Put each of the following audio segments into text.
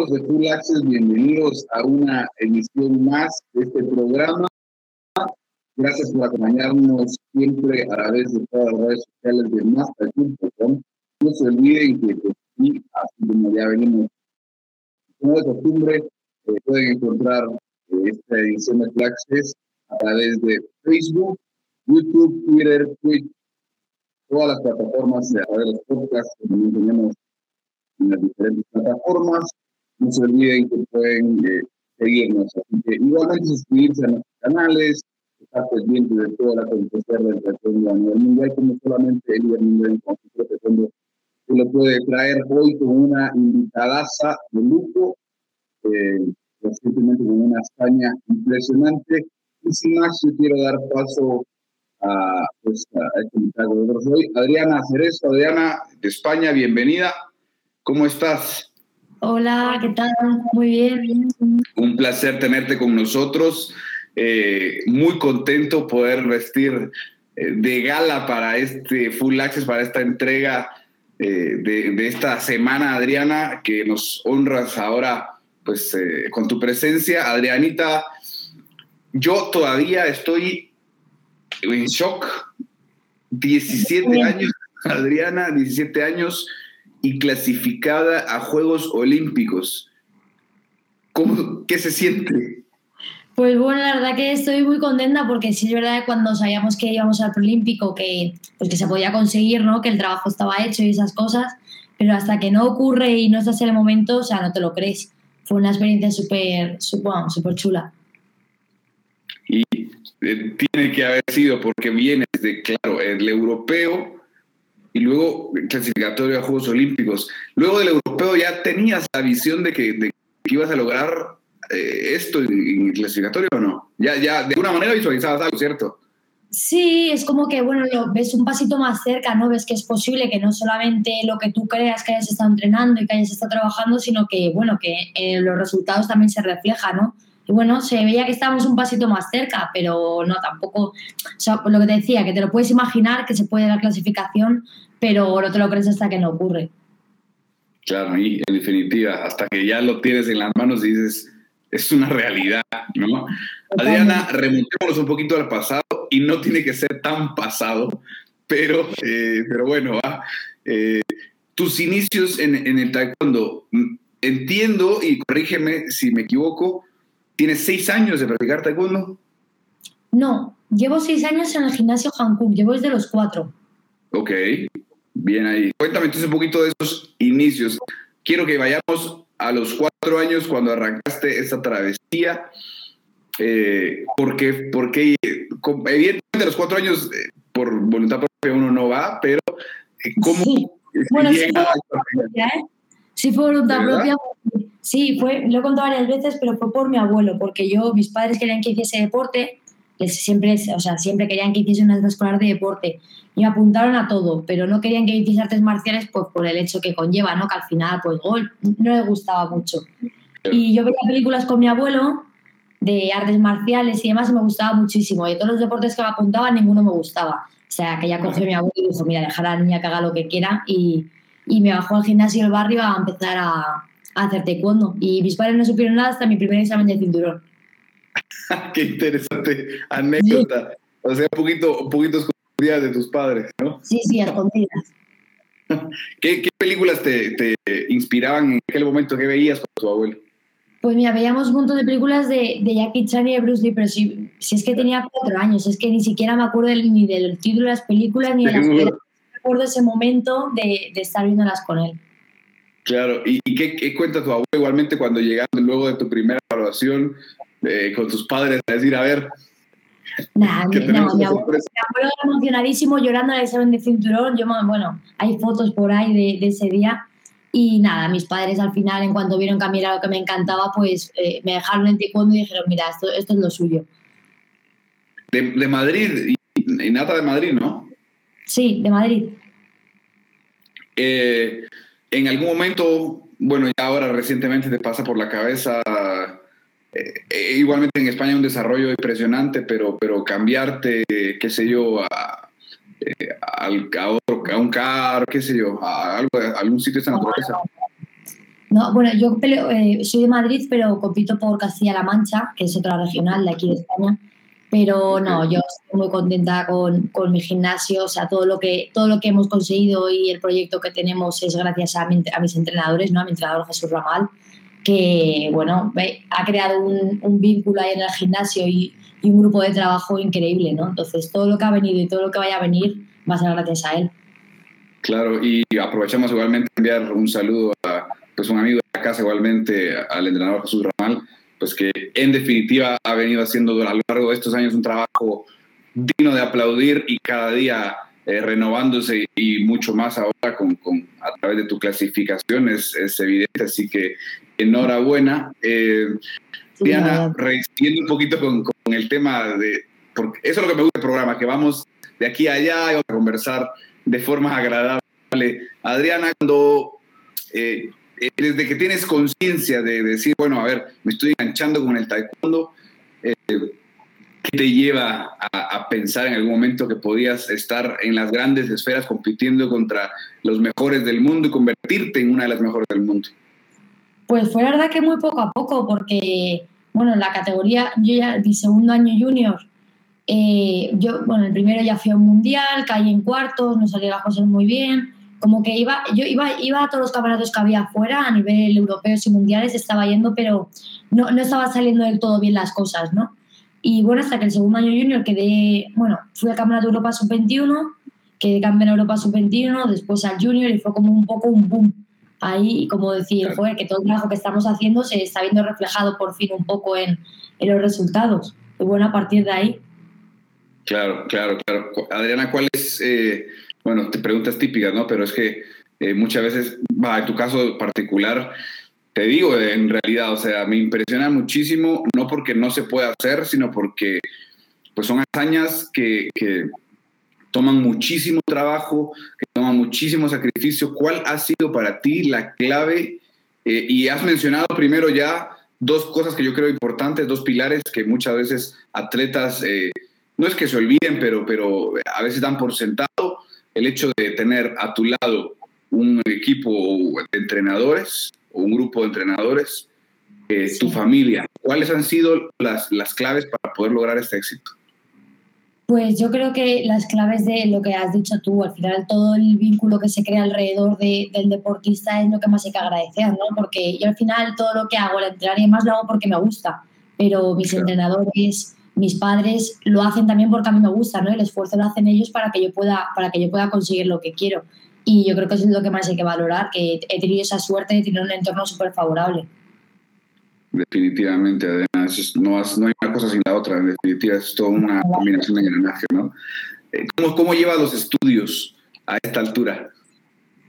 amigos de Full Access? Bienvenidos a una emisión más de este programa. Gracias por acompañarnos siempre a través de todas las redes sociales de Master.com. No se olviden que aquí, así como ya venimos, como de costumbre, eh, pueden encontrar eh, esta edición de Full Access a través de Facebook, YouTube, Twitter, Twitch, todas las plataformas de los podcasts que tenemos en las diferentes plataformas. No se olviden que pueden eh, seguirnos. Así que igualmente suscribirse a nuestros canales, estar pendientes de toda la conversación del taekwondo a nivel mundial, como solamente el mundial en se lo puede traer hoy con una invitadaza de lujo, eh, recientemente con una España impresionante. Y sin más, yo quiero dar paso a, pues, a este invitado de hoy, Adriana Cerezo. Adriana, de España, bienvenida. ¿Cómo estás? Hola, ¿qué tal? Muy bien. Un placer tenerte con nosotros. Eh, muy contento poder vestir eh, de gala para este Full Access, para esta entrega eh, de, esta semana, Adriana, que nos honras ahora pues con tu presencia. Adrianita, yo todavía estoy en shock. 17 años, Adriana, 17 años y clasificada a Juegos Olímpicos. ¿Cómo, ¿Qué se siente? Pues bueno, la verdad que estoy muy contenta porque sí es verdad que cuando sabíamos que íbamos al Olímpico que, pues que se podía conseguir, ¿no? que el trabajo estaba hecho y esas cosas, pero hasta que no ocurre y no estás en el momento, o sea, no te lo crees. Fue una experiencia súper super chula. Y eh, tiene que haber sido porque vienes de, claro, el europeo, y luego clasificatorio a Juegos Olímpicos. Luego del europeo ya tenías la visión de que, ibas a lograr eh, esto en, clasificatorio o no? Ya, ya de alguna manera visualizabas algo, ¿cierto? Sí, es como que, bueno, lo, ves un pasito más cerca, ¿no? Ves que es posible que no solamente lo que tú creas que hayas estado entrenando y que hayas estado trabajando, sino que, bueno, que eh, los resultados también se reflejan, ¿no? Y bueno, se veía que estábamos un pasito más cerca, pero no, tampoco, o sea, lo que te decía, que te lo puedes imaginar que se puede la clasificación, pero no te lo crees hasta que no ocurre. Claro, y en definitiva, hasta que ya lo tienes en las manos y dices, es una realidad, ¿no? Adriana, remontémonos un poquito al pasado y no tiene que ser tan pasado, pero, eh, pero bueno, va. Eh, tus inicios en, en, el taekwondo, mm, entiendo y corrígeme si me equivoco, ¿tienes seis años de practicar taekwondo? No, llevo seis años en el gimnasio Hankook, llevo desde los cuatro. Ok, bien ahí. Cuéntame entonces un poquito de esos inicios. Quiero que vayamos a los cuatro años cuando arrancaste esta travesía. Eh, porque, porque evidentemente a los cuatro años eh, por voluntad propia uno no va, pero eh, ¿cómo sí. Bueno, sí fue, propia, ¿eh? Sí fue voluntad propia. Sí, fue, lo he contado varias veces, pero fue por mi abuelo, porque yo, mis padres querían que hiciese deporte siempre, o sea, siempre querían que hiciese una escolar de deporte y me apuntaron a todo, pero no querían que hiciese artes marciales pues, por el hecho que conlleva, ¿no? Que al final, pues, gol, no les gustaba mucho. Y yo veía películas con mi abuelo de artes marciales y demás y me gustaba muchísimo. Y de todos los deportes que me apuntaban, ninguno me gustaba. O sea, que ya cogió mi abuelo y dijo, mira, dejar a la niña que haga lo que quiera y, y me bajó al gimnasio del barrio a empezar a, a hacer taekwondo. Y mis padres no supieron nada hasta mi primer examen de cinturón. Qué interesante anécdota. O sea, un poquito, un poquito escondidas de tus padres, ¿no? Sí, sí, escondidas. ¿Qué, ¿Qué, películas te, te, inspiraban en aquel momento que veías con tu abuelo? Pues mira, veíamos un montón de películas de, de Jackie Chan y de Bruce Lee, pero si, si, es que tenía cuatro años, es que ni siquiera me acuerdo ni del título de las películas ni de las películas. Recuerdo ese momento de, de, estar viéndolas con él. Claro, ¿y, y qué, qué, cuenta tu abuelo igualmente cuando llegaste luego de tu primera evaluación? eh, con tus padres a decir, a ver. Nah, no, mi, abuelo, mi, abuelo, emocionadísimo llorando al examen de cinturón. Yo, bueno, hay fotos por ahí de, de, ese día. Y nada, mis padres al final, en cuanto vieron que a mí era lo que me encantaba, pues eh, me dejaron en taekwondo y dijeron, mira, esto, esto es lo suyo. De, de Madrid, y, y, nata de Madrid, ¿no? Sí, de Madrid. Eh, en algún momento, bueno, ya ahora recientemente te pasa por la cabeza eh, eh, igualmente en España un desarrollo impresionante, pero, pero cambiarte, qué sé yo, a, eh, a, otro, a un carro, qué sé yo, a, algo, a algún sitio de esa naturaleza. No, bueno, yo eh, soy de Madrid, pero compito por Castilla-La Mancha, que es otra regional de aquí de España. Pero no, yo estoy muy contenta con, con, mi gimnasio, o sea, todo lo, que, todo lo que hemos conseguido y el proyecto que tenemos es gracias a, a mis entrenadores, ¿no? a mi entrenador Jesús Ramal, que, bueno, ha creado un, un vínculo ahí en el gimnasio y, y, un grupo de trabajo increíble, ¿no? Entonces, todo lo que ha venido y todo lo que vaya a venir va a ser gracias a él. Claro, y aprovechamos igualmente enviar un saludo a pues, un amigo de la casa, igualmente al entrenador Jesús Ramal, pues que en definitiva ha venido haciendo a lo largo de estos años un trabajo digno de aplaudir y cada día eh, renovándose y mucho más ahora con, con, a través de tu clasificación es, es evidente, así que enhorabuena. Eh, Diana, resistiendo un poquito con, con, el tema de, porque eso es lo que me gusta del programa, que vamos de aquí a allá y vamos a conversar de forma agradable. Adriana, cuando eh, eh, desde que tienes conciencia de decir, bueno, a ver, me estoy enganchando con el taekwondo, eh, ¿qué te lleva a, pensar en algún momento que podías estar en las grandes esferas compitiendo contra los mejores del mundo y convertirte en una de las mejores del mundo? Pues fue la verdad que muy poco a poco, porque, bueno, la categoría, yo ya mi segundo año junior, eh, yo, bueno, el primero ya fui a un mundial, caí en cuartos, no salía las cosas muy bien como que iba, yo iba, iba a todos los campeonatos que había afuera, a nivel europeos y mundiales, estaba yendo, pero no, no estaba saliendo del todo bien las cosas, ¿no? Y bueno, hasta que el segundo año junior quedé, bueno, fui al Campeonato de Europa Sub-21, quedé campeón de Europa Sub-21, después al junior y fue como un poco un boom. Ahí, como decir, joder, que todo el trabajo que estamos haciendo se está viendo reflejado por fin un poco en, en los resultados. Y bueno, a partir de ahí. Claro, claro, claro. Adriana, ¿cuál es... Eh bueno, te preguntas típicas, ¿no? Pero es que eh, muchas veces, va, en tu caso particular, te digo, en realidad, o sea, me impresiona muchísimo, no porque no se pueda hacer, sino porque pues son hazañas que, que toman muchísimo trabajo, que toman muchísimo sacrificio. ¿Cuál ha sido para ti la clave? Eh, y has mencionado primero ya dos cosas que yo creo importantes, dos pilares que muchas veces atletas, eh, no es que se olviden, pero, pero a veces dan por sentado el hecho de tener a tu lado un equipo de entrenadores o un grupo de entrenadores, eh, tu familia, ¿cuáles han sido las, las claves para poder lograr este éxito? Pues yo creo que las claves de lo que has dicho tú, al final todo el vínculo que se crea alrededor de, del deportista es lo que más hay que agradecer, ¿no? Porque yo al final todo lo que hago, el entrenar y demás lo hago porque me gusta, pero mis entrenadores, mis padres lo hacen también porque a mí me gusta, ¿no? El esfuerzo lo hacen ellos para que yo pueda, para que yo pueda conseguir lo que quiero. Y yo creo que eso es lo que más hay que valorar, que he tenido esa suerte de tener un entorno súper favorable. Definitivamente, además, no, no, hay una cosa sin la otra, en definitiva, es toda una combinación de engranaje, ¿no? Eh, ¿Cómo, ¿Cómo lleva los estudios a esta altura?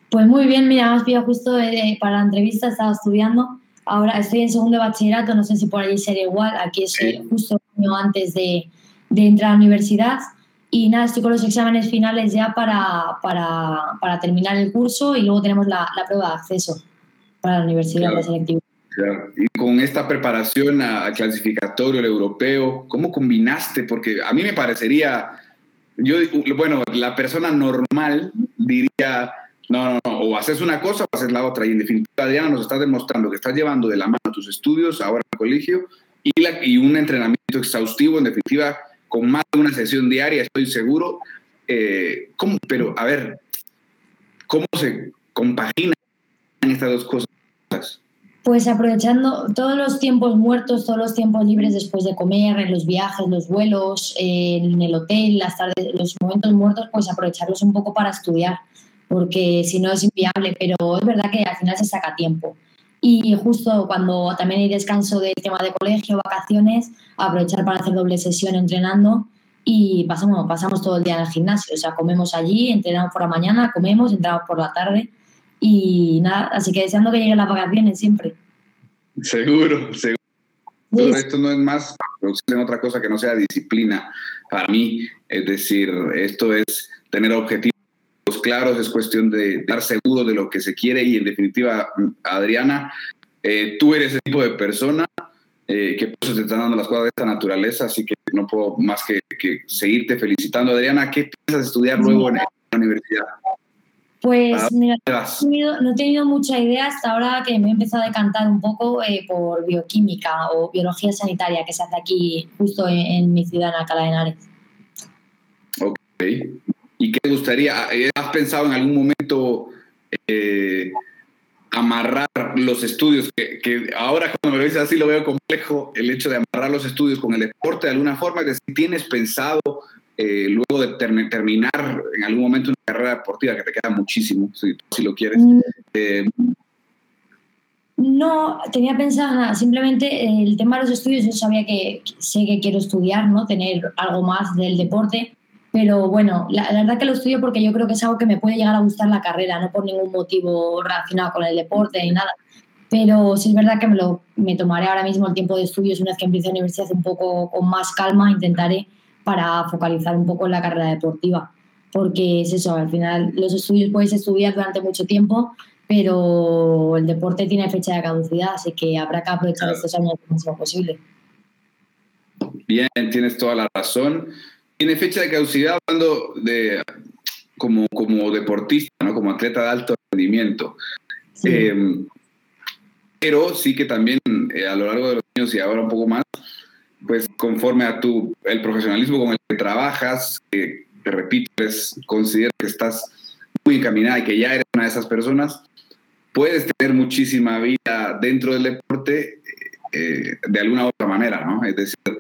Pues muy bien, mira, más bien justo para la entrevista estaba estudiando Ahora estoy en segundo de bachillerato, no sé si por allí sería igual. Aquí estoy justo año antes de, de, entrar a la universidad. Y nada, estoy con los exámenes finales ya para, para, para terminar el curso y luego tenemos la, la prueba de acceso para la universidad, claro. Claro. Y con esta preparación al clasificatorio, el europeo, ¿cómo combinaste? Porque a mí me parecería, yo, bueno, la persona normal diría, no, no, no, o haces una cosa o haces la otra. Y en definitiva, Adriana, nos estás demostrando que estás llevando de la mano tus estudios ahora al colegio y, la, y un entrenamiento exhaustivo, en definitiva, con más de una sesión diaria, estoy seguro. Eh. Pero, a ver, ¿cómo se compaginan estas dos cosas? Pues aprovechando todos los tiempos muertos, todos los tiempos libres después de comer, en los viajes, los vuelos, en el hotel, las tardes, los momentos muertos, pues aprovecharlos un poco para estudiar porque si no es inviable, pero es verdad que al final se saca tiempo. Y justo cuando también hay descanso del tema de colegio, vacaciones, aprovechar para hacer doble sesión entrenando y pasamos, pasamos todo el día en el gimnasio. O sea, comemos allí, entrenamos por la mañana, comemos, entrenamos por la tarde y nada, así que deseando que lleguen las vacaciones siempre. Seguro, seguro. Esto no es más otra cosa que no sea disciplina para mí. Es decir, esto es tener objetivos claros, es cuestión de estar seguro de lo que se quiere y en definitiva, Adriana, eh, tú eres el tipo de persona eh, que pues, te están dando las cosas de esta naturaleza, así que no puedo más que, que seguirte felicitando. Adriana, ¿qué piensas estudiar luego en la universidad? Pues mira, no he, tenido, mucha idea hasta ahora que me he empezado a decantar un poco eh, por bioquímica o biología sanitaria que se hace aquí justo en, mi ciudad, en Alcalá de Henares. Ok. ¿Y qué te gustaría? ¿Has pensado en algún momento eh, amarrar los estudios? Que, ahora cuando me lo dices así lo veo complejo, el hecho de amarrar los estudios con el deporte de alguna forma. Es decir, ¿tienes pensado eh, luego de terminar en algún momento una carrera deportiva que te queda muchísimo, si, lo quieres. Mm. Eh, no, tenía pensado nada, simplemente el tema de los estudios, yo sabía que sé que quiero estudiar, ¿no? Tener algo más del deporte, pero bueno, la, verdad que lo estudio porque yo creo que es algo que me puede llegar a gustar la carrera, no por ningún motivo relacionado con el deporte ni nada. Pero sí es verdad que me, lo, me tomaré ahora mismo el tiempo de estudios una vez que empiece la universidad un poco con más calma, intentaré para focalizar un poco en la carrera deportiva. Porque es eso, al final los estudios puedes estudiar durante mucho tiempo, pero el deporte tiene fecha de caducidad, así que habrá que aprovechar estos años lo máximo posible. Bien, tienes toda la razón. Tiene fecha de caducidad hablando de como, como deportista, ¿no? como atleta de alto rendimiento. Em, pero sí que también eh, a lo largo de los años y ahora un poco más, pues conforme a tu, el profesionalismo con el que trabajas, que te repito, es, considero que estás muy encaminada y que ya eres una de esas personas, puedes tener muchísima vida dentro del deporte eh, de alguna u otra manera, ¿no? Es decir,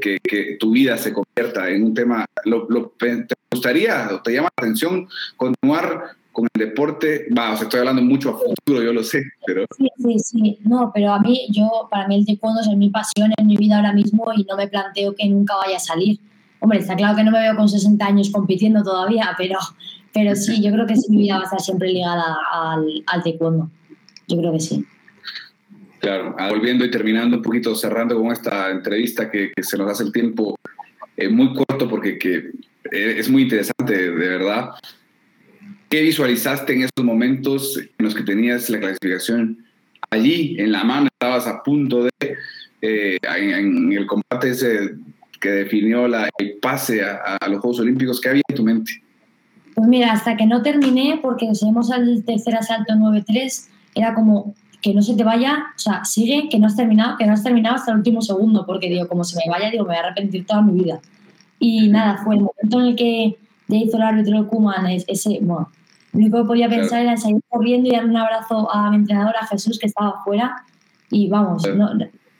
que, que, tu vida se convierta en un tema, lo, ¿te gustaría o te llama la atención continuar con el deporte, va, estoy hablando mucho a futuro, yo lo sé, pero... Sí, sí, sí, no, pero a mí, yo, para mí el taekwondo es mi pasión en mi vida ahora mismo y no me planteo que nunca vaya a salir. Hombre, está claro que no me veo con 60 años compitiendo todavía, pero, pero sí, yo creo que sí, mi vida va a estar siempre ligada al, al taekwondo. Yo creo que sí. Claro, ah, volviendo y terminando un poquito, cerrando con esta entrevista que, que se nos hace el tiempo eh, muy corto porque que, eh, es muy interesante, de verdad. ¿Qué visualizaste en esos momentos en los que tenías la clasificación allí en la mano? Estabas a punto de, eh, en, el combate ese que definió la, el pase a, los Juegos Olímpicos. ¿Qué había en tu mente? Pues mira, hasta que no terminé, porque seguimos al tercer asalto 9-3, era como que no se te vaya, o sea, sigue, que no has terminado, que no has terminado hasta el último segundo, porque digo, como se me vaya, digo, me voy a arrepentir toda mi vida. Y nada, fue el momento en el que ya hizo el árbitro Kuman ese, bueno, lo único que podía pensar era salir corriendo y dar un abrazo a mi entrenador, a Jesús, que estaba afuera. Y vamos,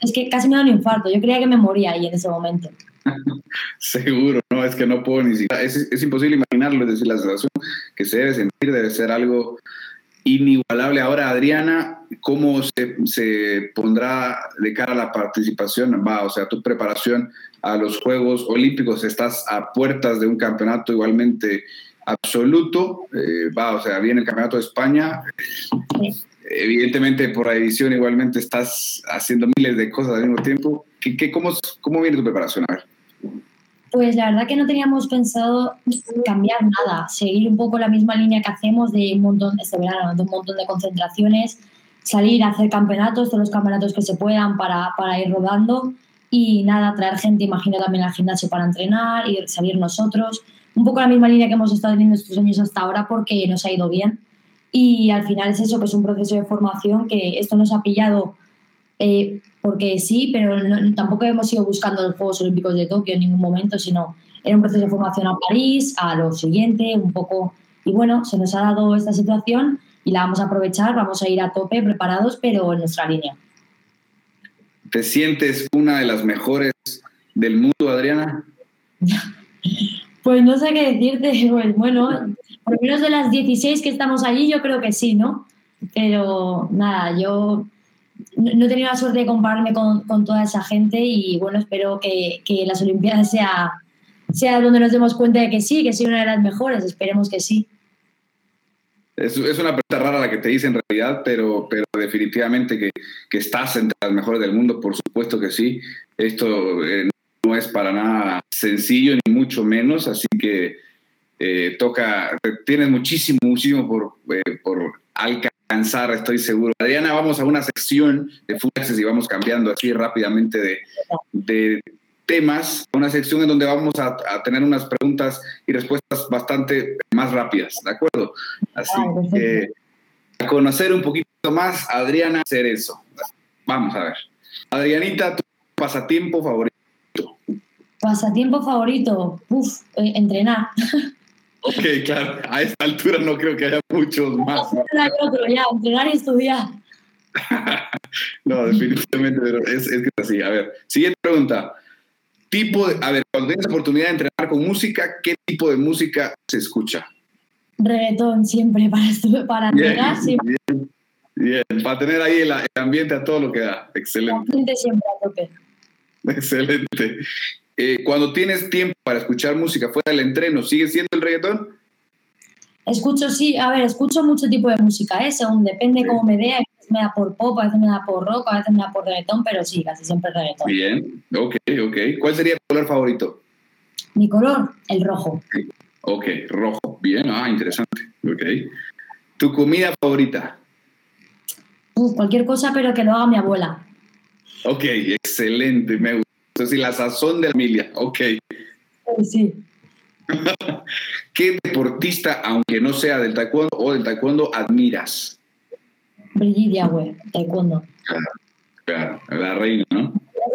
es que casi me da un infarto. Yo creía que me moría ahí en ese momento. Seguro, no, es que no puedo ni siquiera. Es, es imposible imaginarlo, es decir, la sensación que se debe sentir debe ser algo inigualable. Ahora, Adriana, ¿cómo se, se, pondrá de cara a la participación? Va, o sea, tu preparación a los Juegos Olímpicos, estás a puertas de un campeonato igualmente absoluto. Eh, va, o sea, viene el Campeonato de España. Evidentemente, por la edición, igualmente estás haciendo miles de cosas al mismo tiempo. ¿Qué, cómo, ¿Cómo viene tu preparación? A ver. Pues la verdad que no teníamos pensado cambiar nada, seguir un poco la misma línea que hacemos de un montón, este verano, de un montón de concentraciones, salir a hacer campeonatos, todos los campeonatos que se puedan para, ir rodando y nada, traer gente, imagino también al gimnasio para entrenar y salir nosotros un poco la misma línea que hemos estado teniendo estos años hasta ahora porque nos ha ido bien. Y al final es eso, que es un proceso de formación que esto nos ha pillado eh, porque sí, pero tampoco hemos ido buscando los Juegos Olímpicos de Tokio en ningún momento, sino era un proceso de formación a París, a lo siguiente, un poco. Y bueno, se nos ha dado esta situación y la vamos a aprovechar, vamos a ir a tope, preparados, pero en nuestra línea. ¿Te sientes una de las mejores del mundo, Adriana? Pues no sé qué decirte, pues bueno, por menos de las 16 que estamos allí, yo creo que sí, ¿no? Pero nada, yo no he tenido la suerte de compararme con, con toda esa gente y bueno, espero que, que, las Olimpiadas sea, sea donde nos demos cuenta de que sí, que soy una de las mejores, esperemos que sí. Es, es una pregunta rara la que te dice en realidad, pero, pero definitivamente que, que, estás entre las mejores del mundo, por supuesto que sí. Esto eh, no es para nada sencillo, ni mucho menos, así que eh, toca, tienes muchísimo, muchísimo por, eh, por alcanzar, estoy seguro. Adriana, vamos a una sección de fugaces y vamos cambiando así rápidamente de, de temas, una sección en donde vamos a, tener unas preguntas y respuestas bastante más rápidas, ¿de acuerdo? Así ah, que a conocer un poquito más a Adriana Cerezo. Vamos a ver. Adrianita, tu pasatiempo favorito. Pasatiempo favorito, Uf, eh, entrenar. Ok, claro, a esta altura no creo que haya muchos más. otro, ya, entrenar y estudiar. no, definitivamente, pero es, es que es así. A ver, siguiente pregunta. Tipo de, a ver, cuando tienes oportunidad de entrenar con música, ¿qué tipo de música se escucha? Reggaetón siempre, para, para entrenar siempre. Bien, para tener ahí el, ambiente a todo lo que da. Excelente. siempre a tope. Excelente. Eh, cuando tienes tiempo para escuchar música fuera del entreno, ¿sigue siendo el reggaetón? Escucho, sí, a ver, escucho mucho tipo de música, ¿eh? según depende cómo me dé, a veces me da por pop, a veces me da por rock, a veces me da por reggaetón, pero sí, casi siempre reggaetón. Bien, ok, ok. ¿Cuál sería tu color favorito? Mi color, el rojo. Ok, rojo. Bien, ah, interesante. Ok. ¿Tu comida favorita? cualquier cosa, pero que lo haga mi abuela. Ok, excelente, me Entonces, la sazón de la familia, ok. Sí. ¿Qué deportista, aunque no sea del taekwondo o del taekwondo, admiras? Brigitte güey, taekwondo. Claro, la reina, ¿no?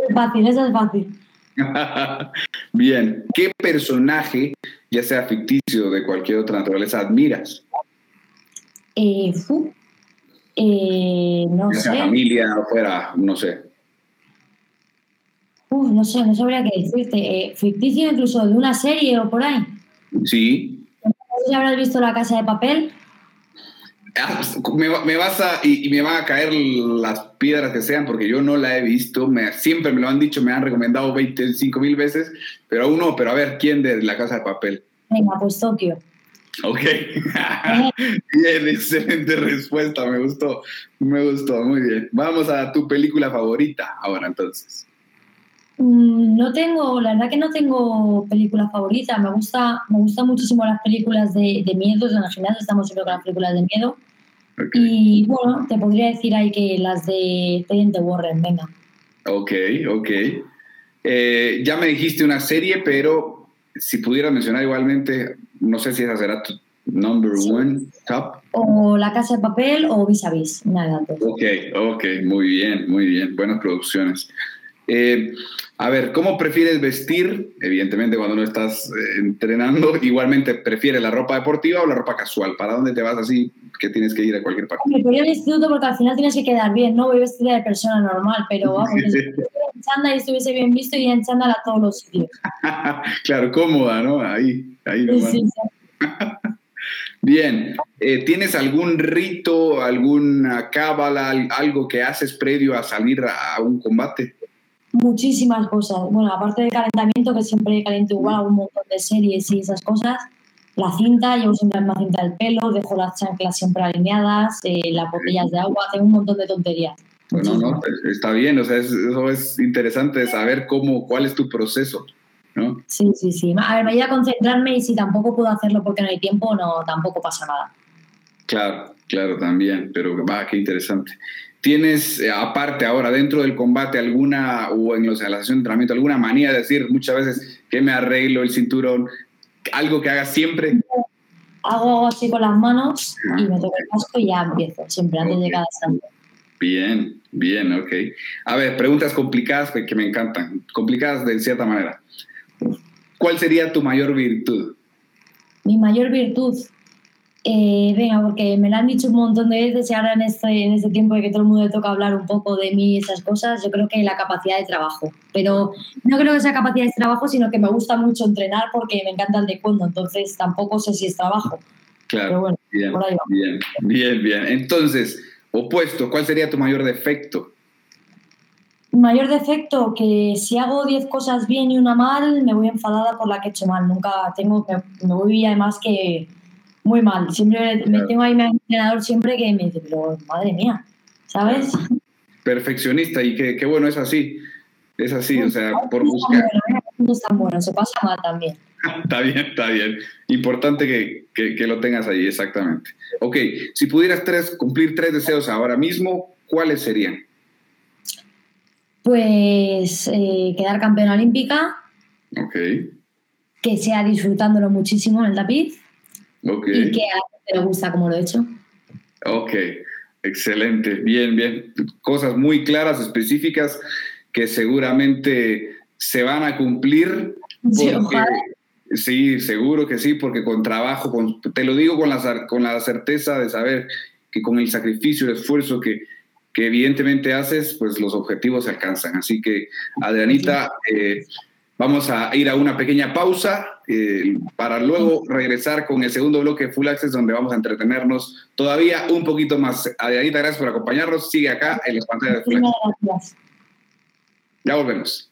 es fácil, eso es fácil. Bien, ¿qué personaje, ya sea ficticio o de cualquier otra naturaleza, admiras? Eh, eh, no ya sé. familia o fuera, no sé no sé, no sabría qué decirte. Eh, ficticio incluso de una serie o por ahí. Sí. No sé si habrás visto La Casa de Papel. Ah, me, vas a, y, me van a caer las piedras que sean, porque yo no la he visto. Me, siempre me lo han dicho, me han recomendado 25 mil veces, pero aún no. Pero a ver, ¿quién de La Casa de Papel? Venga, pues Tokio. Ok. bien, excelente respuesta. Me gustó. Me gustó. Muy bien. Vamos a tu película favorita ahora entonces. Mm, no tengo, la verdad que no tengo película favorita. Me gusta, me gusta muchísimo las películas de, de miedo. En el gimnasio estamos siempre con las películas de miedo. Y bueno, te podría decir ahí que las de Teniente Warren, venga. Ok, ok. Eh, ya me dijiste una serie, pero si pudieras mencionar igualmente, no sé si esa será tu number one top. O La Casa de Papel o Vis a Vis, nada. Ok, ok, muy bien, muy bien. Buenas producciones. Eh, a ver, ¿cómo prefieres vestir? Evidentemente, cuando no estás eh, entrenando, igualmente prefieres la ropa deportiva o la ropa casual. ¿Para dónde te vas así que tienes que ir a cualquier parte? Me voy al instituto porque al final tienes que quedar bien, no voy vestida de persona normal, pero vamos, si en chándal y estuviese bien visto, y en chándal a todos los sitios. claro, cómoda, ¿no? Ahí, ahí Bien, eh, ¿tienes algún rito, alguna cábala, algo que haces previo a salir a un combate? Muchísimas cosas. Bueno, aparte del calentamiento, que siempre caliento igual, un montón de series y esas cosas. La cinta, llevo siempre la cinta del pelo, dejo las chanclas siempre alineadas, eh, las botellas de agua, tengo un montón de tonterías. Bueno, no, está bien, o sea, eso es interesante saber cómo, cuál es tu proceso, ¿no? Sí, sí, sí. A ver, me voy a concentrarme y si tampoco puedo hacerlo porque no hay tiempo, no, tampoco pasa nada. Claro, claro, también, pero va, qué interesante. ¿Tienes, eh, aparte ahora, dentro del combate, alguna, o en, los, en la sesión de entrenamiento, alguna manía de decir muchas veces que me arreglo el cinturón? ¿Algo que hagas siempre? Hago así con las manos y me toco el casco y ya empiezo, siempre antes de cada salto. Bien, bien, ok. A ver, preguntas complicadas que, que me encantan, complicadas de cierta manera. ¿Cuál sería tu mayor virtud? Mi mayor virtud, eh, venga, porque me lo han dicho un montón de veces y ahora en este, en este tiempo de que todo el mundo le toca hablar un poco de mí y esas cosas, yo creo que la capacidad de trabajo. Pero no creo que sea capacidad de trabajo, sino que me gusta mucho entrenar porque me encanta el taekwondo, entonces tampoco sé si es trabajo. Claro, bueno, bien, bien, bien, bien. Entonces, opuesto, ¿cuál sería tu mayor defecto? Mayor defecto, que si hago 10 cosas bien y una mal, me voy enfadada por la que he hecho mal. Nunca tengo, me, me voy además que muy mal. Siempre me tengo ahí mi entrenador siempre que me dice, pero madre mía, ¿sabes? Perfeccionista y qué bueno es así. Es así, o sea, por buscar. No es tan bueno, se pasa mal también. está bien, está bien. Importante que, que, lo tengas ahí, exactamente. Ok, si pudieras tres, cumplir tres deseos ahora mismo, ¿cuáles serían? Pues eh, quedar campeona olímpica. Ok. Que sea disfrutándolo muchísimo en el tapiz. Y que a te gusta como lo he hecho. Ok, excelente. Bien, bien. Cosas muy claras, específicas, que seguramente se van a cumplir. Sí. Sí, seguro que sí, porque con trabajo, con, te lo digo con la, con la certeza de saber que con el sacrificio, el esfuerzo que, que evidentemente haces, pues los objetivos se alcanzan. Así que, Adrianita, eh, vamos a ir a una pequeña pausa eh, para luego regresar con el segundo bloque de Full Access, donde vamos a entretenernos todavía un poquito más. Adrianita, gracias por acompañarnos. Sigue acá en las pantallas de Full Access. Gracias. Ya volvemos.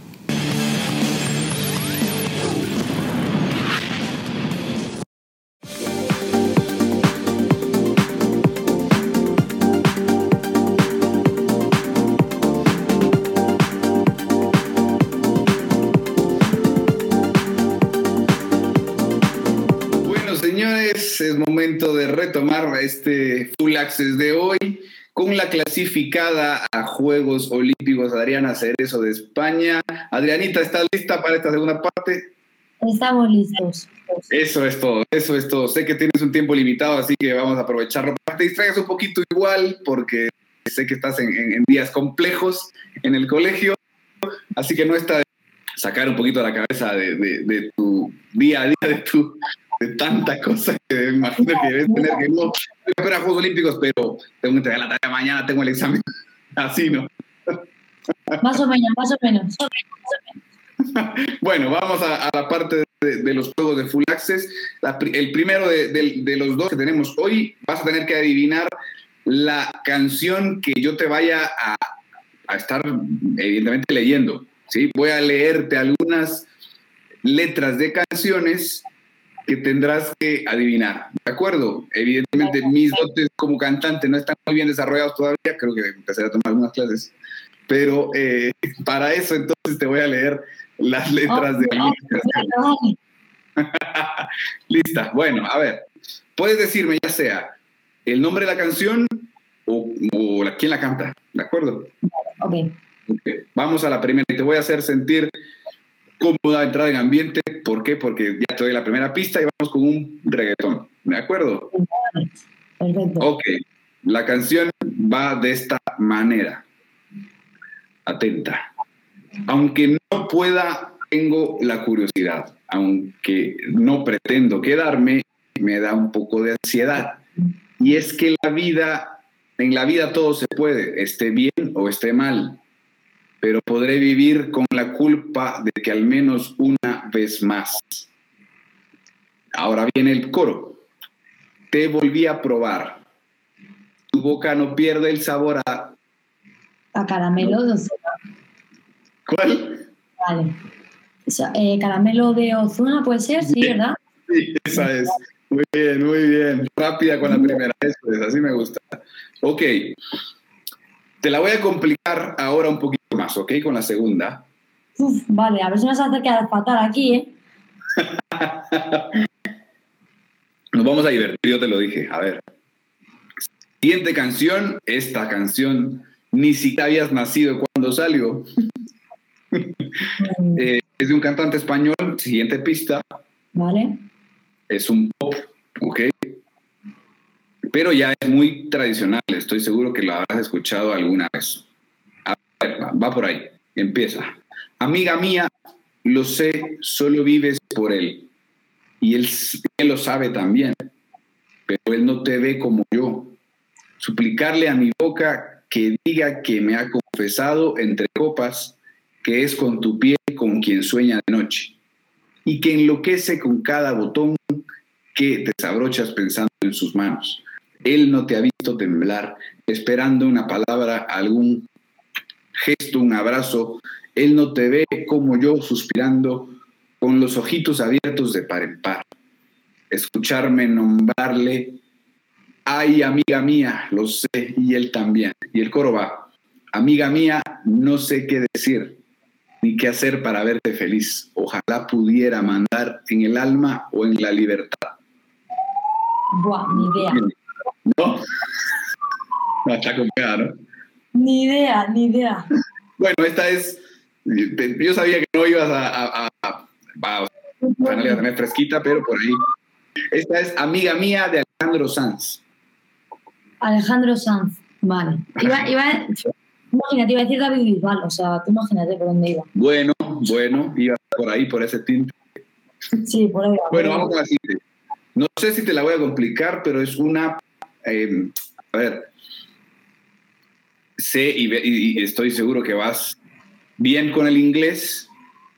Momento de retomar este Full Access de hoy con la clasificada a Juegos Olímpicos Adriana Cerezo de España. Adrianita, ¿estás lista para esta segunda parte? Estamos listos. Eso es todo, eso es todo. Sé que tienes un tiempo limitado, así que vamos a aprovecharlo para que te distraigas un poquito igual, porque sé que estás en, en- en días complejos en el colegio, así que no está de sacar un poquito la cabeza de, de- de tu día a día, de tu de tanta cosa que me imagino que debes tener que no espera Juegos Olímpicos, pero tengo que entregar la tarea mañana, tengo el examen. Así, ¿no? Más o menos, más o menos. Bueno, vamos a, a la parte de, de los juegos de Full Access. La el primero de, de- de los dos que tenemos hoy, vas a tener que adivinar la canción que yo te vaya a, a estar, evidentemente, leyendo. ¿sí? Voy a leerte algunas letras de canciones que tendrás que adivinar. ¿De acuerdo? Evidentemente, mis dotes como cantante no están muy bien desarrollados todavía. Creo que empezaré a tomar algunas clases. Pero eh, para eso, entonces, te voy a leer las letras de Oh, algunas canciones. vale. Lista. Bueno, a ver. Puedes decirme ya sea el nombre de la canción o, o la- quién la canta. ¿De acuerdo? Ok. Ok. Vamos a la primera te voy a hacer sentir cómoda entrar en ambiente. ¿Por qué? Porque ya te doy la primera pista y vamos con un reggaetón. ¿De acuerdo? Perfecto. Ok. La canción va de esta manera. Atenta. Aunque no pueda, tengo la curiosidad. Aunque no pretendo quedarme, me da un poco de ansiedad. Y es que la vida, en la vida todo se puede, esté bien o esté mal. Pero podré vivir con la culpa de que al menos una vez más. Ahora viene el coro. Te volví a probar. Tu boca no pierde el sabor a... A caramelo de Ozuna. ¿Cuál? Vale. Eh, caramelo de Ozuna puede ser, sí, Bien. ¿verdad? Sí, esa es. Muy bien, muy bien. Rápida con la primera. Eso es, así me gusta. Ok. Te la voy a complicar ahora un poquito más, ¿ok? Con la segunda. Uf, vale, a ver si nos hace quedar fatal aquí, ¿eh? Nos vamos a divertir, yo te lo dije. A ver. Siguiente canción. Esta canción ni siquiera habías nacido cuando salió. Eh, es de un cantante español. Siguiente pista. Vale. es un pop, ¿ok? Pero ya es muy tradicional, estoy seguro que lo habrás escuchado alguna vez. Va, por ahí, empieza. Amiga mía, lo sé, solo vives por él. Y él, lo sabe también. pero él no te ve como yo. Suplicarle a mi boca que diga que me ha confesado entre copas, que es con tu piel con quien sueña de noche, y que enloquece con cada botón que desabrochas pensando en sus manos. Él no te ha visto temblar, esperando una palabra, algún gesto, un abrazo. Él no te ve como yo suspirando con los ojitos abiertos de par en par. Escucharme nombrarle, ay amiga mía, lo sé, y él también. Y el coro va, amiga mía, no sé qué decir ni qué hacer para verte feliz. Ojalá pudiera mandar en el alma o en la libertad. Buah, ni idea. ¿No? No, está complicada, ¿no? Ni idea, ni idea. Bueno, esta es. Yo sabía que no ibas a, a, a, a, tener fresquita, pero por ahí. Esta es Amiga Mía de Alejandro Sanz. Alejandro Sanz, vale. Iba, iba, imagínate, iba a decir David Bisbal, o sea, tú imagínate por dónde iba. Bueno, bueno, iba por ahí, por ese tinte. Sí, por ahí. Bueno, vamos con la siguiente. No sé si te la voy a complicar, pero es una. Eh, a ver. Sé y, y, estoy seguro que vas bien con el inglés,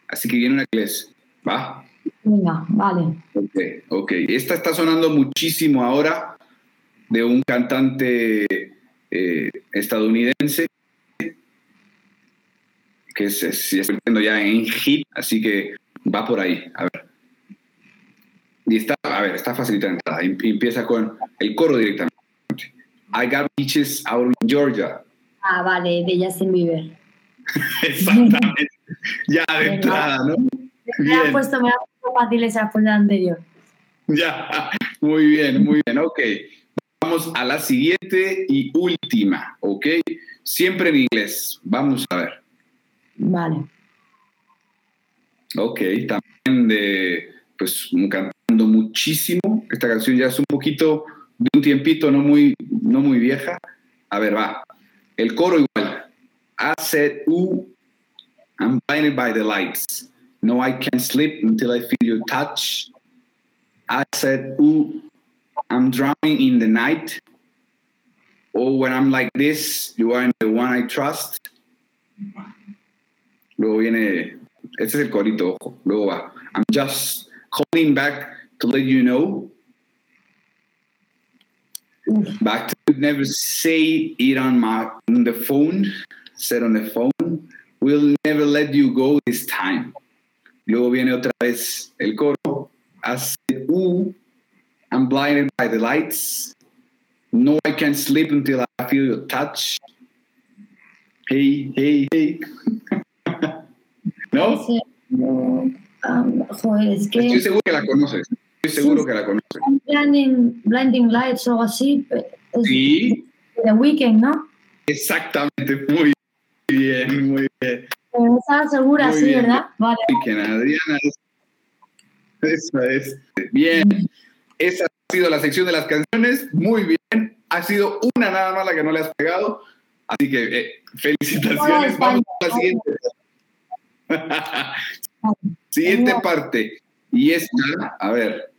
así que viene un inglés. ¿Va? Venga, vale. Ok, ok. Esta está sonando muchísimo ahora de un cantante eh, estadounidense que se, se está metiendo ya en hit, así que va por ahí. A ver. Y está, a ver, está facilitada entrada. Empieza con el coro directamente. I got beaches out in Georgia. Ah, vale, de Justin Bieber. Exactamente. ya de entrada, ¿no? Me ha puesto, me ha puesto fácil esa cosa anterior. Ya, muy bien, muy bien, ok. Vamos a la siguiente y última, ok. Siempre en inglés. Vamos a ver. Vale. Ok, también de, pues, cantando muchísimo. Esta canción ya es un poquito de un tiempito, no muy, no muy vieja. A ver, va. El coro igual. I said, ooh, I'm blinded by the lights. No, I can't sleep until I feel your touch. I said, ooh, I'm drowning in the night. Oh, when I'm like this, you are the one I trust. Luego viene, este es el corito, ojo. Luego va. I'm just calling back to let you know. Back to never say it on my on the phone, said on the phone. We'll never let you go this time. Luego viene otra vez el coro. Ooh, I'm blinded by the lights. No, I can't sleep until I feel your touch. Hey, hey, hey. ¿No? Sí. Um, joder, es que. Estoy seguro que la conoces. Estoy seguro que la conoces. Blinding, blinding Lights o algo así. Es Sí, The Weeknd, ¿no? exactamente. Muy bien, muy bien. Eh, Estaba segura, Muy sí, bien. ¿verdad? Vale. Adriana es. Eso es. Bien. Esa ha sido la sección de las canciones. Muy bien. Ha sido una nada más la que no le has pegado. Así que eh, felicitaciones. Vamos a la siguiente. siguiente parte. Y esta, a ver,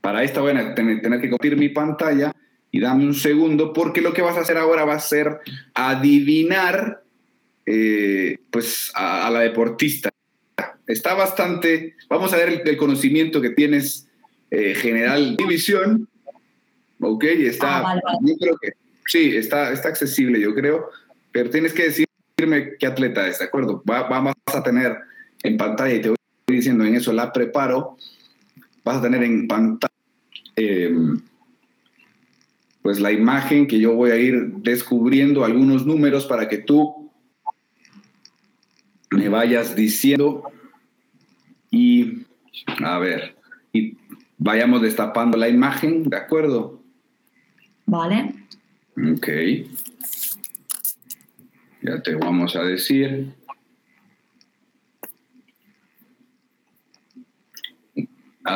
para esta voy a tener, tener que compartir mi pantalla y dame un segundo, porque lo que vas a hacer ahora va a ser adivinar eh, pues a, a la deportista. Está bastante, vamos a ver el, el conocimiento que tienes eh, general división, ok, está, Ah, vale, vale. yo creo que sí, está, está accesible, yo creo, pero tienes que decirme qué atleta es, ¿de acuerdo? Va- vamos a tener en pantalla, y te voy diciendo en eso, la preparo, vas a tener en pantalla eh, pues la imagen que yo voy a ir descubriendo algunos números para que tú me vayas diciendo y a ver, y vayamos destapando la imagen, ¿de acuerdo? Vale. Ok. Ya te vamos a decir.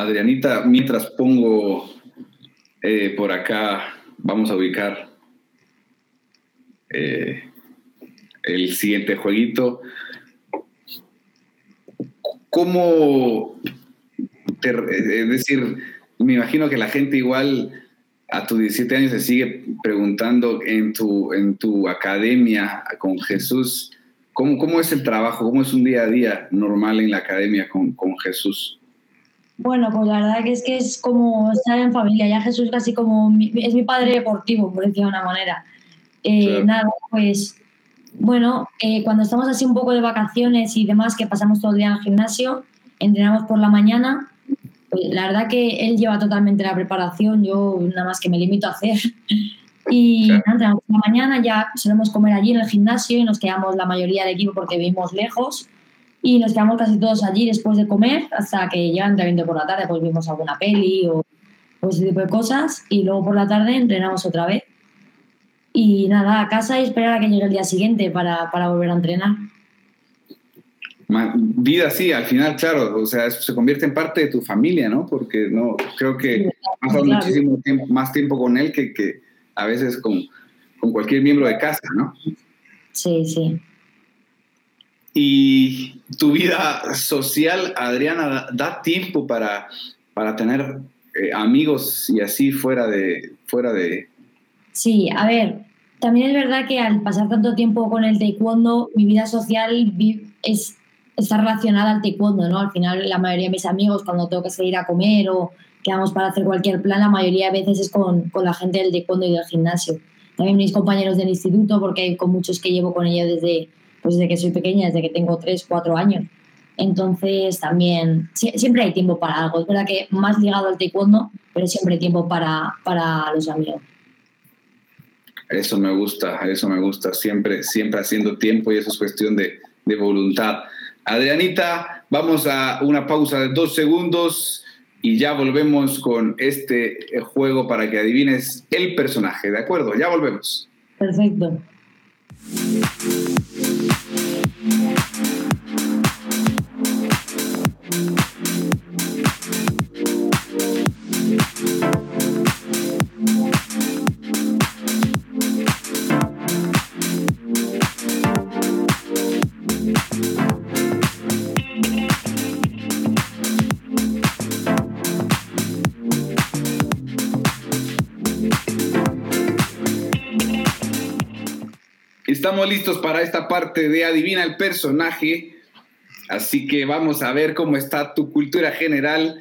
Adrianita, mientras pongo eh, por acá, vamos a ubicar eh, el siguiente jueguito. ¿Cómo, te- es decir, me imagino que la gente igual a tus 17 años se sigue preguntando en tu, en tu academia con Jesús, ¿cómo, ¿cómo es el trabajo? ¿Cómo es un día a día normal en la academia con, con Jesús? Bueno, pues la verdad que es que es como estar en familia. Ya Jesús casi como es mi padre deportivo, por decirlo de una manera. Eh, nada, pues bueno, eh, cuando estamos así un poco de vacaciones y demás, que pasamos todo el día en el gimnasio, entrenamos por la mañana. Pues la verdad que él lleva totalmente la preparación, yo nada más que me limito a hacer. Y entrenamos por la mañana, ya solemos comer allí en el gimnasio y nos quedamos la mayoría del equipo porque vivimos lejos y nos quedamos casi todos allí después de comer hasta que el entrenamiento por la tarde, pues vimos alguna peli o pues ese tipo de cosas y luego por la tarde entrenamos otra vez. Y nada, a casa y esperar a que llegue el día siguiente para, para volver a entrenar. Vida sí, al final, claro, o sea, se convierte en parte de tu familia, ¿no? Porque no, creo que has muchísimo tiempo, más tiempo con él que, que a veces con, con cualquier miembro de casa, ¿no? Sí, sí. Y tu vida social, Adriana, da tiempo para, para tener eh, amigos y así fuera de, fuera de... Sí, a ver, también es verdad que al pasar tanto tiempo con el taekwondo, mi vida social es, está relacionada al taekwondo, ¿no? Al final la mayoría de mis amigos cuando tengo que salir a comer o quedamos para hacer cualquier plan, la mayoría de veces es con, con la gente del taekwondo y del gimnasio. También mis compañeros del instituto, porque hay con muchos que llevo con ellos desde pues desde que soy pequeña, desde que tengo 3, 4 años. Entonces también siempre hay tiempo para algo. Es verdad que más ligado al taekwondo, pero siempre hay tiempo para, para los amigos. Eso me gusta, eso me gusta. Siempre, siempre haciendo tiempo y eso es cuestión de, de voluntad. Adrianita, vamos a una pausa de dos segundos y ya volvemos con este juego para que adivines el personaje. ¿De acuerdo? Ya volvemos. Perfecto. Música Estamos listos para esta parte de Adivina el personaje. Así que vamos a ver cómo está tu cultura general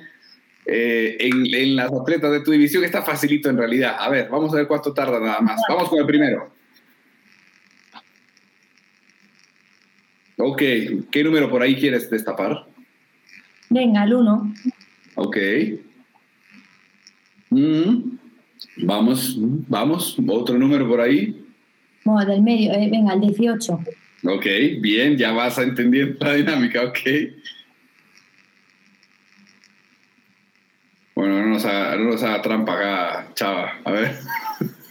eh, en, las atletas de tu división. Está facilito en realidad. A ver, vamos a ver cuánto tarda nada más. Vamos con el primero. Ok, ¿qué número por ahí quieres destapar? Venga, el 1. Ok. Mm, vamos, vamos, otro número por ahí. Bueno, del medio, eh, venga, el 18. Ok, bien, ya vas a entender la dinámica, ok. Bueno, no nos haga, no nos haga trampa acá, chava. A ver.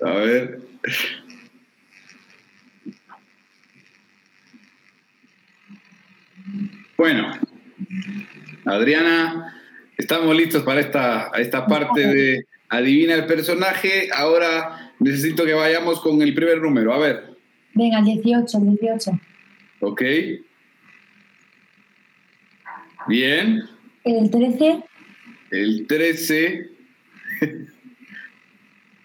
A ver. Bueno, Adriana, estamos listos para esta, esta parte de adivina el personaje. Ahora necesito que vayamos con el primer número. A ver. Venga, 18, 18. Ok. Bien. El 13. El 13.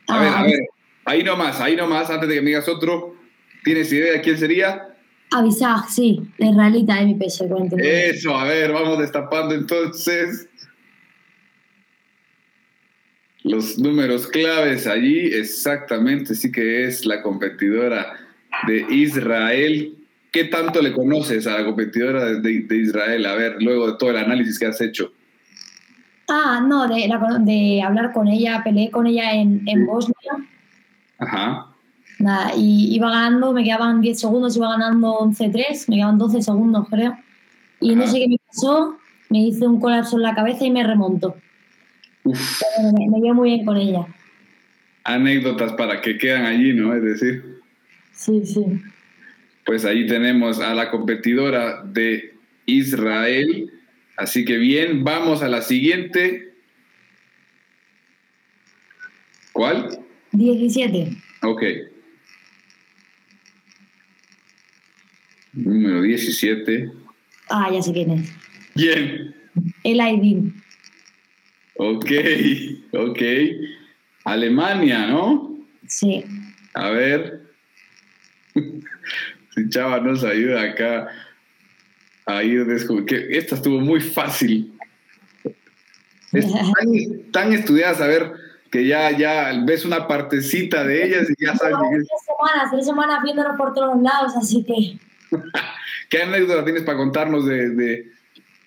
a ver, a ah. ver. Ahí nomás, ahí nomás, antes de que me digas otro. ¿Tienes idea de quién sería? Avisar, sí, la israelita de mi peso. Eso, a ver, vamos destapando entonces los números claves allí, exactamente, sí que es la competidora de Israel. ¿Qué tanto le conoces a la competidora de, Israel? A ver, luego de todo el análisis que has hecho. Ah, no, de, de hablar con ella, peleé con ella en, en Bosnia. Ajá. Nada, y iba ganando, me quedaban 10 segundos, iba ganando 11-3, me quedaban 12 segundos, creo. Y no sé qué me pasó, me hice un colapso en la cabeza y me remontó. Me, me muy bien con ella. Anécdotas para que quedan allí, ¿no? Es decir. Sí, sí. Pues ahí tenemos a la competidora de Israel. Así que bien, vamos a la siguiente. ¿Cuál? 17. Ok. Número 17. Ah, ya sé quién es. Bien. El Aydin. Ok, ok. Alemania, ¿no? Sí. A ver. si Chava nos ayuda acá a ir descubriendo. Esta estuvo muy fácil. Es tan, tan estudiada saber que ya, ya ves una partecita de ellas y ya sabes. Tres semanas, tres semanas viéndonos por todos lados, así que. ¿Qué anécdota tienes para contarnos de, de,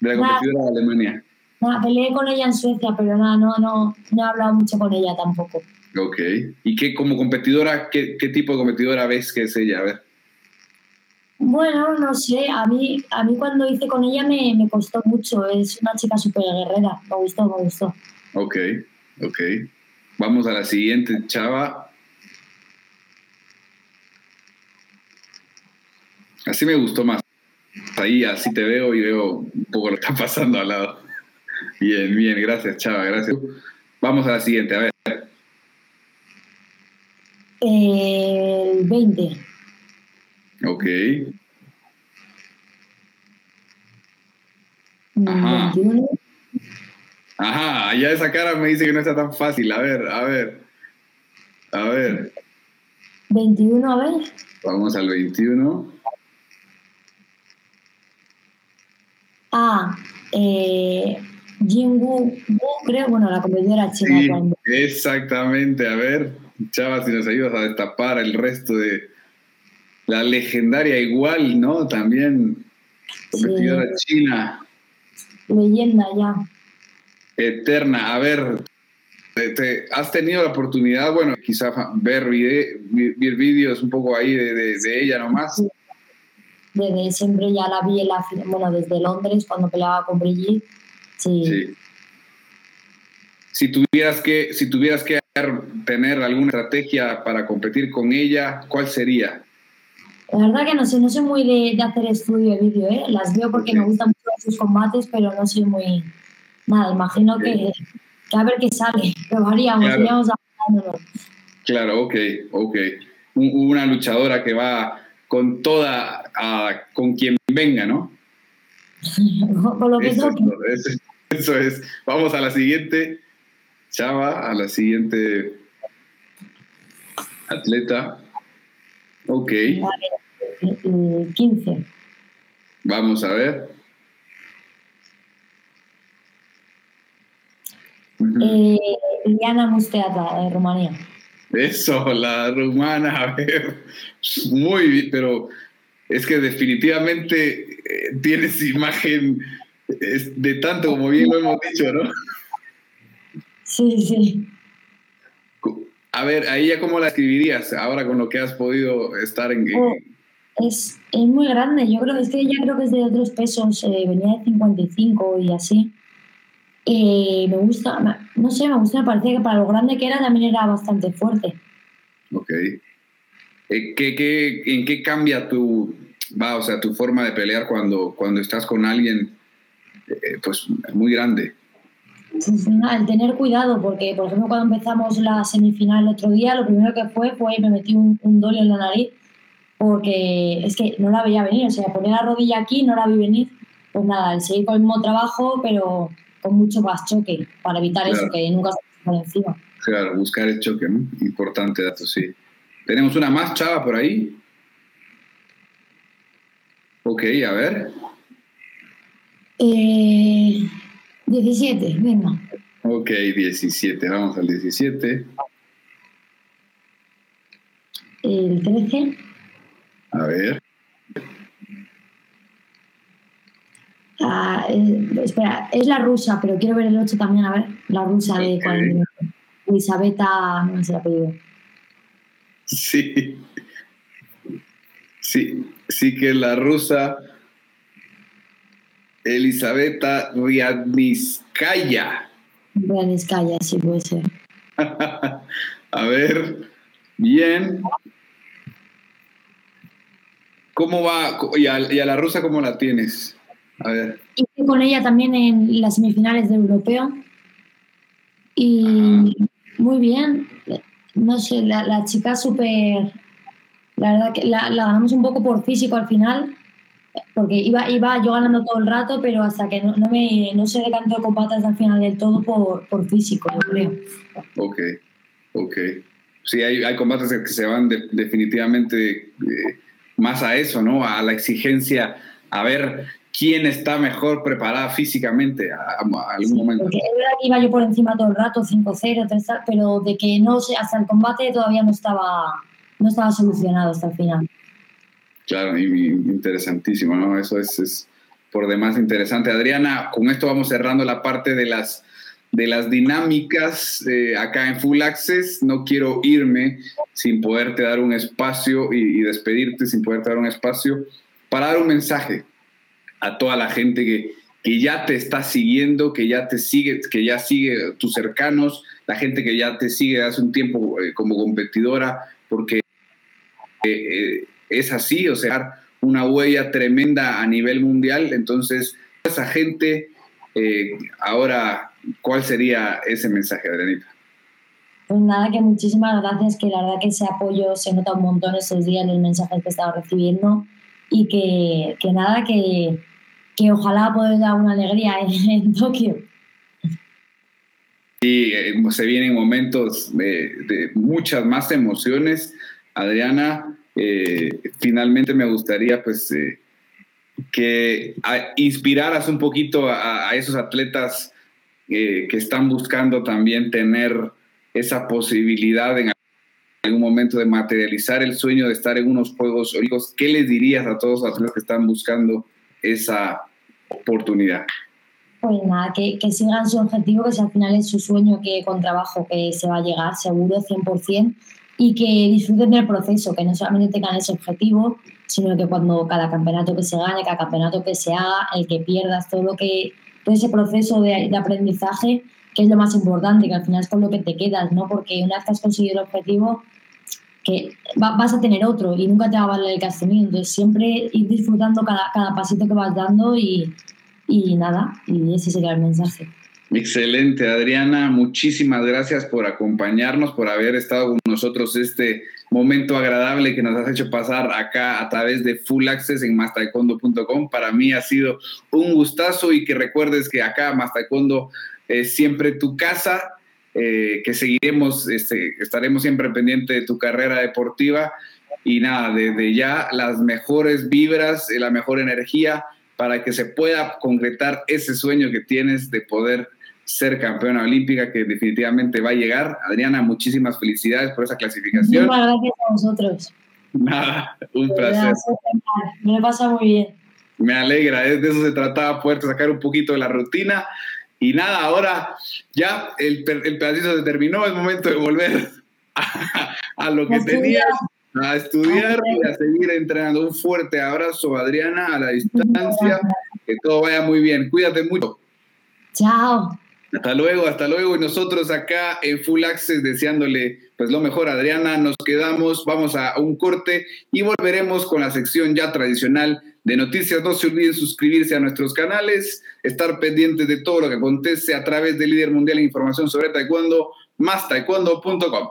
la competidora de Alemania? Nada, peleé con ella en Suecia, pero nada, no, no, no he hablado mucho con ella tampoco. Ok. ¿Y qué, como competidora, qué, qué tipo de competidora ves que es ella? A ver. Bueno, no sé, a mí, a mí cuando hice con ella me, me costó mucho, es una chica súper guerrera, me gustó, me gustó. Ok, ok. Vamos a la siguiente, Chava. Así me gustó más. Ahí así te veo y veo un poco lo que está pasando al lado. Bien, bien, gracias, Chava, gracias. Vamos a la siguiente, a ver. El 20. Ok. Ajá. 21. Ajá, ya esa cara me dice que no está tan fácil. A ver, a ver. A ver. 21, a ver. Vamos al 21. Ah, eh, Jingu, creo, bueno, la competidora china. Sí, cuando... Exactamente, a ver, Chava, si nos ayudas a destapar el resto de la legendaria igual, ¿no? También competidora sí. china. Leyenda ya eterna. A ver, te, has tenido la oportunidad, bueno, quizás ver, vídeos un poco ahí de, de, de, ella nomás. Desde siempre ya la vi, en la, bueno, desde Londres cuando peleaba con Brigitte. Sí. sí. Si tuvieras que, si tuvieras que tener alguna estrategia para competir con ella, ¿cuál sería? La verdad que no sé, no soy muy de, de hacer estudio de vídeo, ¿eh? Las veo porque sí. me gustan mucho sus combates, pero no soy muy, nada, imagino que, que, a ver qué sale, probaríamos, claro. iríamos adaptándonos. Claro, ok, ok. Una luchadora que va con toda, uh, con quien venga, ¿no? con lo que eso, eso, eso es. Vamos a la siguiente, Chava, a la siguiente atleta. Ok. Vale, 15. Vamos a ver. Eh, Liana Musteata, de Rumanía. Eso, la rumana, a ver. Muy bien, pero es que definitivamente eh, tienes imagen de tanto como bien lo hemos dicho, ¿no? Sí, sí. A ver, ¿a ella cómo la escribirías ahora con lo que has podido estar en... Oh, es, es, muy grande, yo creo es que ella creo que es de otros pesos, eh, venía de 55 y así. Eh, me gusta, no sé, me gusta, me parecía que para lo grande que era también era bastante fuerte. Ok. Eh, ¿Qué, qué, en qué cambia tu, va, o sea, tu forma de pelear cuando, cuando estás con alguien eh, pues muy grande? El tener cuidado, porque por ejemplo cuando empezamos la semifinal el otro día, lo primero que fue fue me metí un, un dolio en la nariz, porque es que no la veía venir, o sea, poner la rodilla aquí no la vi venir. Pues nada, el seguir con el mismo trabajo, pero con mucho más choque para evitar claro. eso, que nunca se por encima. Claro, buscar el choque, ¿no? Importante dato, sí. ¿Tenemos una más chava por ahí? Ok, a ver. Eh, 17, venga. Ok, 17, vamos al 17. El 13. A ver. Ah, eh, espera, es la rusa, pero quiero ver el 8 también, a ver. La rusa de okay. Elisabetta, no sé el apellido. Sí. Sí, sí que la rusa Elisabetta Riadniskaya. Riadniskaya, sí puede ser. a ver, bien. ¿Cómo va? ¿Y a, ¿Y a, la rusa cómo la tienes? A ver. Hice con ella también en las semifinales de europeo. Y Ajá. muy bien. No sé, la, la chica súper. La verdad que la, la, ganamos un poco por físico al final. Porque iba, iba yo ganando todo el rato, pero hasta que no, no, me, no se decantó con patas al final del todo por, por físico, yo creo. Ok, ok. Sí, hay, hay combates que se van definitivamente eh, más a eso, ¿no? A la exigencia, a ver quién está mejor preparada físicamente a, algún momento. Porque iba yo por encima todo el rato, 5-0, 3 pero de que no sé, hasta el combate todavía no estaba, no estaba solucionado hasta el final. Claro, interesantísimo, ¿no? Eso es, por demás interesante. Adriana, con esto vamos cerrando la parte de las, de las dinámicas eh, acá en Full Access. No quiero irme sin poderte dar un espacio y, despedirte sin poderte dar un espacio para dar un mensaje a toda la gente que, que ya te está siguiendo, que ya te sigue, que ya sigue tus cercanos, la gente que ya te sigue hace un tiempo eh, como competidora, porque eh, es así, o sea, una huella tremenda a nivel mundial. Entonces, esa gente, eh, ahora, ¿cuál sería ese mensaje, Adrianita? Pues nada, que muchísimas gracias, que la verdad que ese apoyo se nota un montón esos días, los mensajes que he estado recibiendo y que, que nada, que, que ojalá pueda dar una alegría en, Tokio. Y eh, se vienen momentos de, de, muchas más emociones. Adriana, eh, finalmente me gustaría pues eh, que inspiraras un poquito a, a esos atletas eh, que están buscando también tener esa posibilidad en algún momento de materializar el sueño de estar en unos Juegos Olímpicos. ¿Qué les dirías a todos los atletas que están buscando esa oportunidad? Pues nada, que, que sigan su objetivo, que si al final es su sueño, que con trabajo que se va a llegar, seguro, 100%, y que disfruten del proceso, que no solamente tengan ese objetivo, sino que cuando cada campeonato que se gane, cada campeonato que se haga, el que pierdas, todo lo que todo ese proceso de, aprendizaje, que es lo más importante, que al final es con lo que te quedas, ¿no? Porque una vez que has conseguido el objetivo, que va, vas a tener otro y nunca te va a valer el que. Entonces, siempre ir disfrutando cada, cada pasito que vas dando y, y nada, y ese sería el mensaje. Excelente, Adriana. Muchísimas gracias por acompañarnos, por haber estado con nosotros este momento agradable que nos has hecho pasar acá a través de Full Access en mastaekwondo.com. Para mí ha sido un gustazo y que recuerdes que acá Mastaekwondo es siempre tu casa, eh, que seguiremos, este, estaremos siempre pendientes de tu carrera deportiva y nada, desde ya las mejores vibras, la mejor energía para que se pueda concretar ese sueño que tienes de poder ser campeona olímpica que definitivamente va a llegar. Adriana, muchísimas felicidades por esa clasificación. Muchas gracias a vosotros. Nada, un placer. Me pasa muy bien. Me alegra, de eso se trataba, poder sacar un poquito de la rutina. Y nada, ahora ya el, el pedacito se terminó, es momento de volver a, a lo que tenías, a estudiar y a seguir entrenando. Un fuerte abrazo, Adriana, a la distancia. Que todo vaya muy bien. Cuídate mucho. Chao. Hasta luego, hasta luego. Y nosotros acá en Full Access deseándole pues lo mejor, Adriana. Nos quedamos, vamos a un corte y volveremos con la sección ya tradicional de noticias. No se olviden suscribirse a nuestros canales, estar pendientes de todo lo que acontece a través del líder mundial en información sobre taekwondo, más taekwondo.com.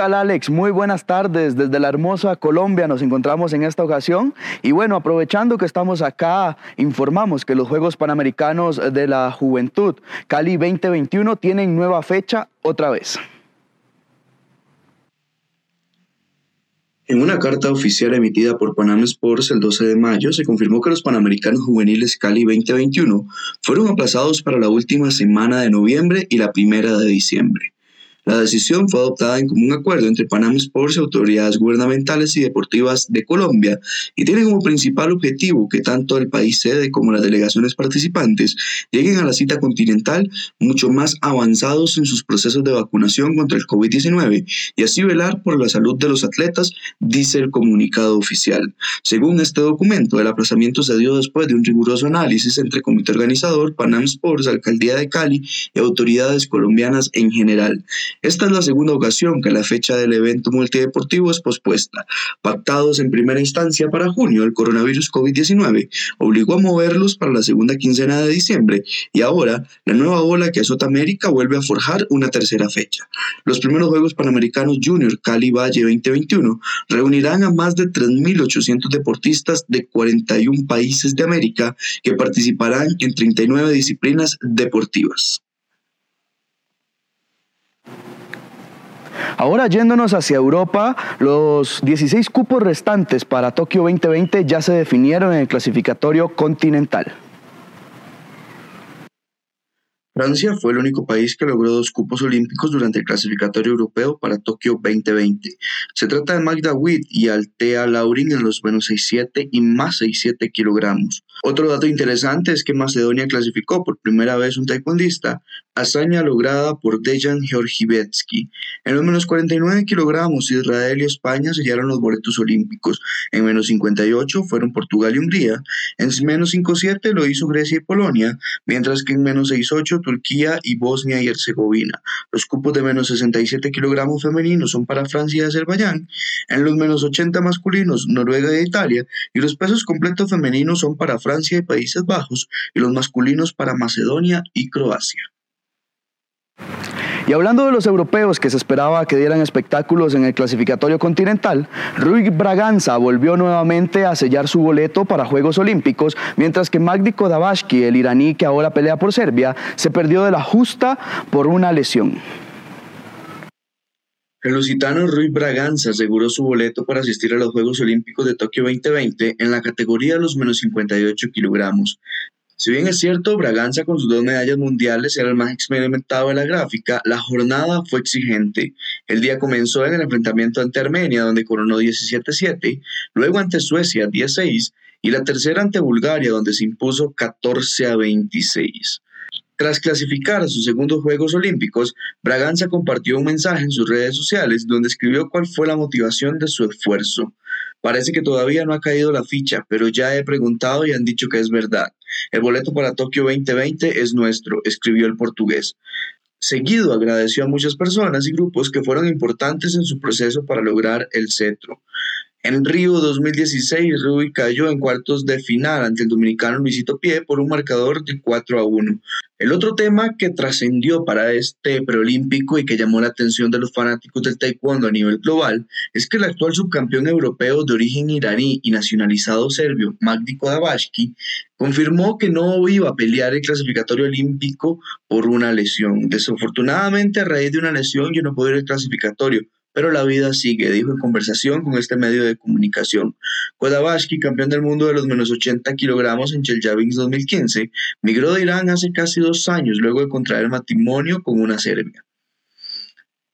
tal Alex? Muy buenas tardes. Desde la hermosa Colombia nos encontramos en esta ocasión y bueno, aprovechando que estamos acá, informamos que los Juegos Panamericanos de la Juventud Cali 2021 tienen nueva fecha otra vez. En una carta oficial emitida por Panam Sports el 12 de mayo, se confirmó que los Panamericanos Juveniles Cali 2021 fueron aplazados para la última semana de noviembre y la primera de diciembre. La decisión fue adoptada en común acuerdo entre Panam Sports y autoridades gubernamentales y deportivas de Colombia y tiene como principal objetivo que tanto el país sede como las delegaciones participantes lleguen a la cita continental mucho más avanzados en sus procesos de vacunación contra el COVID-19 y así velar por la salud de los atletas, dice el comunicado oficial. Según este documento, el aplazamiento se dio después de un riguroso análisis entre comité organizador, Panam Sports, Alcaldía de Cali y autoridades colombianas en general. Esta es la segunda ocasión que la fecha del evento multideportivo es pospuesta. Pactados en primera instancia para junio, el coronavirus COVID-19 obligó a moverlos para la segunda quincena de diciembre y ahora la nueva ola que azota América vuelve a forjar una tercera fecha. Los primeros Juegos Panamericanos Junior Cali Valle 2021 reunirán a más de 3.800 deportistas de 41 países de América que participarán en 39 disciplinas deportivas. Ahora yéndonos hacia Europa, los 16 cupos restantes para Tokio 2020 ya se definieron en el clasificatorio continental. Francia fue el único país que logró dos cupos olímpicos durante el clasificatorio europeo para Tokio 2020. Se trata de Magda Witt y Altea Laurin en los menos 67 y más 67 kilogramos. Otro dato interesante es que Macedonia clasificó por primera vez un taekwondista, hazaña lograda por Dejan Georgivetsky. En los menos 49 kilogramos, Israel y España sellaron los boletos olímpicos. En menos 58 fueron Portugal y Hungría. En menos 57 lo hizo Grecia y Polonia, mientras que en menos 68 Turquía y Bosnia y Herzegovina. Los cupos de menos 67 kilogramos femeninos son para Francia y Azerbaiyán. En los menos 80 masculinos, Noruega e Italia. Y los pesos completos femeninos son para Francia y Países Bajos y los masculinos para Macedonia y Croacia. Y hablando de los europeos que se esperaba que dieran espectáculos en el clasificatorio continental, Rui Braganza volvió nuevamente a sellar su boleto para Juegos Olímpicos, mientras que Magdi Kodabashki, el iraní que ahora pelea por Serbia, se perdió de la justa por una lesión. El lusitano Rui Braganza aseguró su boleto para asistir a los Juegos Olímpicos de Tokio 2020 en la categoría de los menos 58 kilogramos. Si bien es cierto, Braganza con sus dos medallas mundiales era el más experimentado de la gráfica, la jornada fue exigente. El día comenzó en el enfrentamiento ante Armenia, donde coronó 17-7, luego ante Suecia 16 y la tercera ante Bulgaria, donde se impuso 14 26. Tras clasificar a sus segundos Juegos Olímpicos, Braganza compartió un mensaje en sus redes sociales donde escribió cuál fue la motivación de su esfuerzo. Parece que todavía no ha caído la ficha, pero ya he preguntado y han dicho que es verdad. El boleto para Tokio 2020 es nuestro, escribió el portugués. Seguido agradeció a muchas personas y grupos que fueron importantes en su proceso para lograr el cetro. En Río 2016, Rui cayó en cuartos de final ante el dominicano Luisito Pie por un marcador de 4 a 1. El otro tema que trascendió para este preolímpico y que llamó la atención de los fanáticos del taekwondo a nivel global es que el actual subcampeón europeo de origen iraní y nacionalizado serbio, Magdi Kodabashki, confirmó que no iba a pelear el clasificatorio olímpico por una lesión. Desafortunadamente, a raíz de una lesión, yo no puedo ir al clasificatorio, pero la vida sigue, dijo en conversación con este medio de comunicación. Kodabashki, campeón del mundo de los menos 80 kilogramos en Chelyabinsk 2015, migró de Irán hace casi dos años luego de contraer matrimonio con una serbia.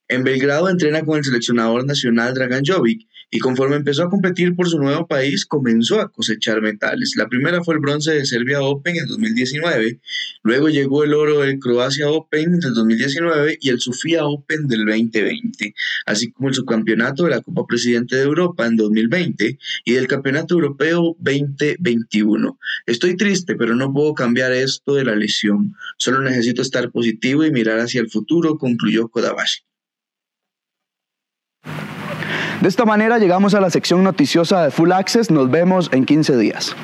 En Belgrado entrena con el seleccionador nacional Dragan Jovic y conforme empezó a competir por su nuevo país, comenzó a cosechar metales. La primera fue el bronce de Serbia Open en 2019, luego llegó el oro del Croacia Open del 2019 y el Sofía Open del 2020, así como el subcampeonato de la Copa Presidente de Europa en 2020 y del Campeonato Europeo 2021. Estoy triste, pero no puedo cambiar esto de la lesión. Solo necesito estar positivo y mirar hacia el futuro, concluyó Kodabashi. De esta manera llegamos a la sección noticiosa de Full Access. Nos vemos en 15 días.